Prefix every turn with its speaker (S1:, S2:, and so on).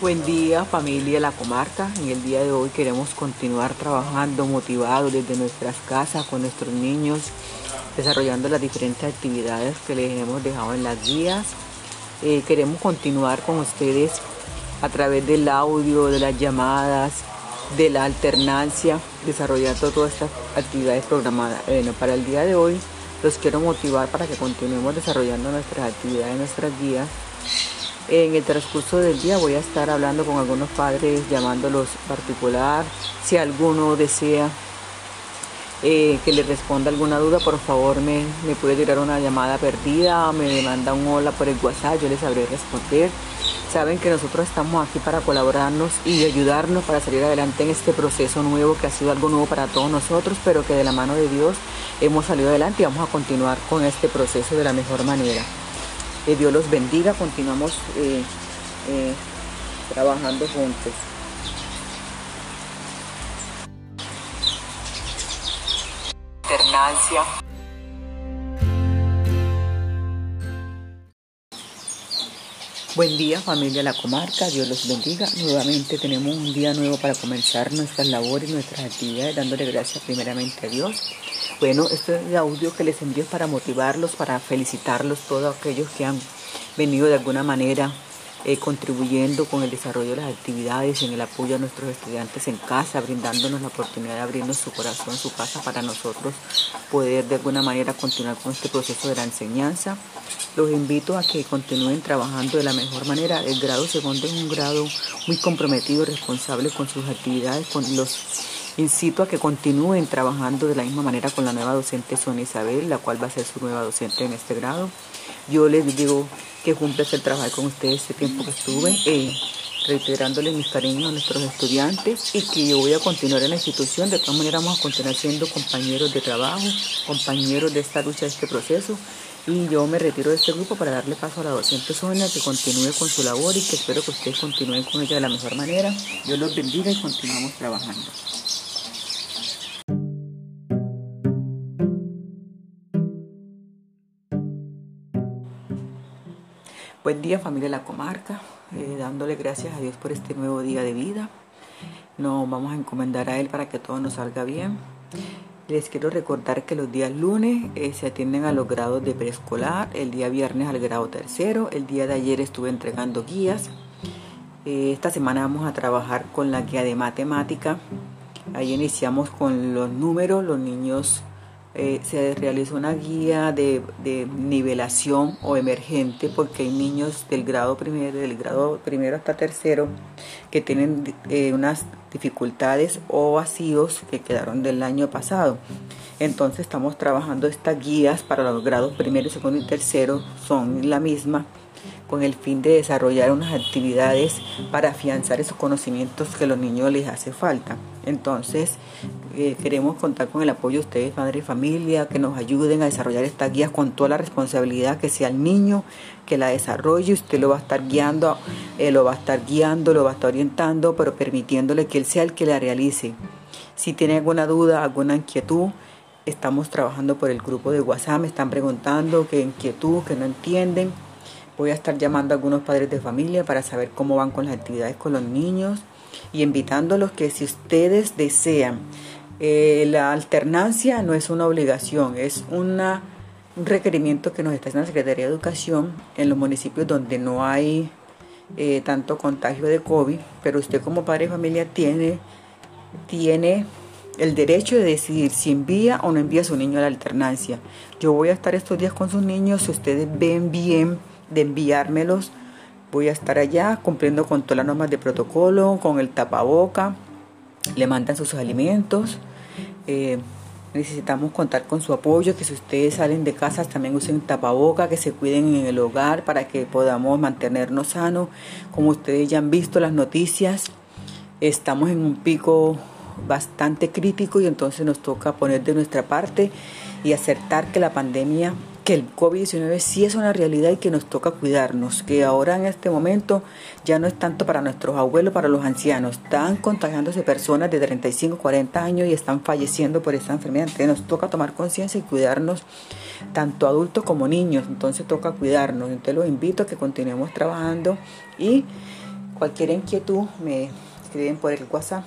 S1: Buen día familia La Comarca. En el día de hoy queremos continuar trabajando motivados desde nuestras casas con nuestros niños, desarrollando las diferentes actividades que les hemos dejado en las guías. Eh, queremos continuar con ustedes a través del audio, de las llamadas, de la alternancia, desarrollando todas estas actividades programadas. Bueno, para el día de hoy los quiero motivar para que continuemos desarrollando nuestras actividades, nuestras guías en el transcurso del día voy a estar hablando con algunos padres, llamándolos particular. Si alguno desea eh, que le responda alguna duda, por favor me, me puede tirar una llamada perdida, me manda un hola por el WhatsApp, yo les sabré responder. Saben que nosotros estamos aquí para colaborarnos y ayudarnos para salir adelante en este proceso nuevo que ha sido algo nuevo para todos nosotros, pero que de la mano de Dios hemos salido adelante y vamos a continuar con este proceso de la mejor manera. Que Dios los bendiga, continuamos eh, eh, trabajando juntos. Alternancia. Buen día familia La Comarca, Dios los bendiga. Nuevamente tenemos un día nuevo para comenzar nuestras labores, nuestras actividades, dándole gracias primeramente a Dios bueno, este audio que les envío para motivarlos, para felicitarlos, todos aquellos que han venido de alguna manera eh, contribuyendo con el desarrollo de las actividades, en el apoyo a nuestros estudiantes en casa, brindándonos la oportunidad de abrirnos su corazón, su casa para nosotros poder de alguna manera continuar con este proceso de la enseñanza. Los invito a que continúen trabajando de la mejor manera. El grado segundo es un grado muy comprometido, responsable con sus actividades, con los Incito a que continúen trabajando de la misma manera con la nueva docente Sonia Isabel, la cual va a ser su nueva docente en este grado. Yo les digo que cumple el trabajar con ustedes este tiempo que estuve, eh, reiterándoles mis cariños a nuestros estudiantes y que yo voy a continuar en la institución. De todas maneras vamos a continuar siendo compañeros de trabajo, compañeros de esta lucha, de este proceso. Y yo me retiro de este grupo para darle paso a la docente Sonia que continúe con su labor y que espero que ustedes continúen con ella de la mejor manera. Dios los bendiga y continuamos trabajando. Buen día familia de la comarca, eh, dándole gracias a Dios por este nuevo día de vida. Nos vamos a encomendar a Él para que todo nos salga bien. Les quiero recordar que los días lunes eh, se atienden a los grados de preescolar, el día viernes al grado tercero, el día de ayer estuve entregando guías. Eh, esta semana vamos a trabajar con la guía de matemática. Ahí iniciamos con los números, los niños eh, se realiza una guía de, nivelación o emergente porque hay niños del grado primero, del grado primero hasta tercero que tienen eh, unas dificultades o vacíos que quedaron del año pasado. Entonces estamos trabajando estas guías para los grados primero, segundo y tercero, son la misma con el fin de desarrollar unas actividades para afianzar esos conocimientos que a los niños les hace falta. Entonces, eh, queremos contar con el apoyo de ustedes, padre y familia, que nos ayuden a desarrollar estas guías con toda la responsabilidad que sea el niño que la desarrolle, usted lo va a estar guiando, eh, lo va a estar guiando, lo va a estar orientando, pero permitiéndole que él sea el que la realice. Si tiene alguna duda, alguna inquietud, estamos trabajando por el grupo de WhatsApp, me están preguntando qué inquietud, que no entienden Voy a estar llamando a algunos padres de familia para saber cómo van con las actividades con los niños y invitándolos que si ustedes desean, eh, la alternancia no es una obligación, es una, un requerimiento que nos está haciendo la Secretaría de Educación en los municipios donde no hay eh, tanto contagio de COVID, pero usted como padre de familia tiene, tiene el derecho de decidir si envía o no envía a su niño a la alternancia. Yo voy a estar estos días con sus niños, si ustedes ven bien de enviármelos. Voy a estar allá cumpliendo con todas las normas de protocolo, con el tapaboca. Le mandan sus alimentos. Eh, necesitamos contar con su apoyo, que si ustedes salen de casa también usen tapaboca, que se cuiden en el hogar para que podamos mantenernos sanos. Como ustedes ya han visto las noticias, estamos en un pico bastante crítico y entonces nos toca poner de nuestra parte y acertar que la pandemia que el COVID-19 sí es una realidad y que nos toca cuidarnos, que ahora en este momento ya no es tanto para nuestros abuelos, para los ancianos, están contagiándose personas de 35, 40 años y están falleciendo por esta enfermedad, entonces nos toca tomar conciencia y cuidarnos tanto adultos como niños, entonces toca cuidarnos, entonces los invito a que continuemos trabajando y Cualquier inquietud me escriben por el WhatsApp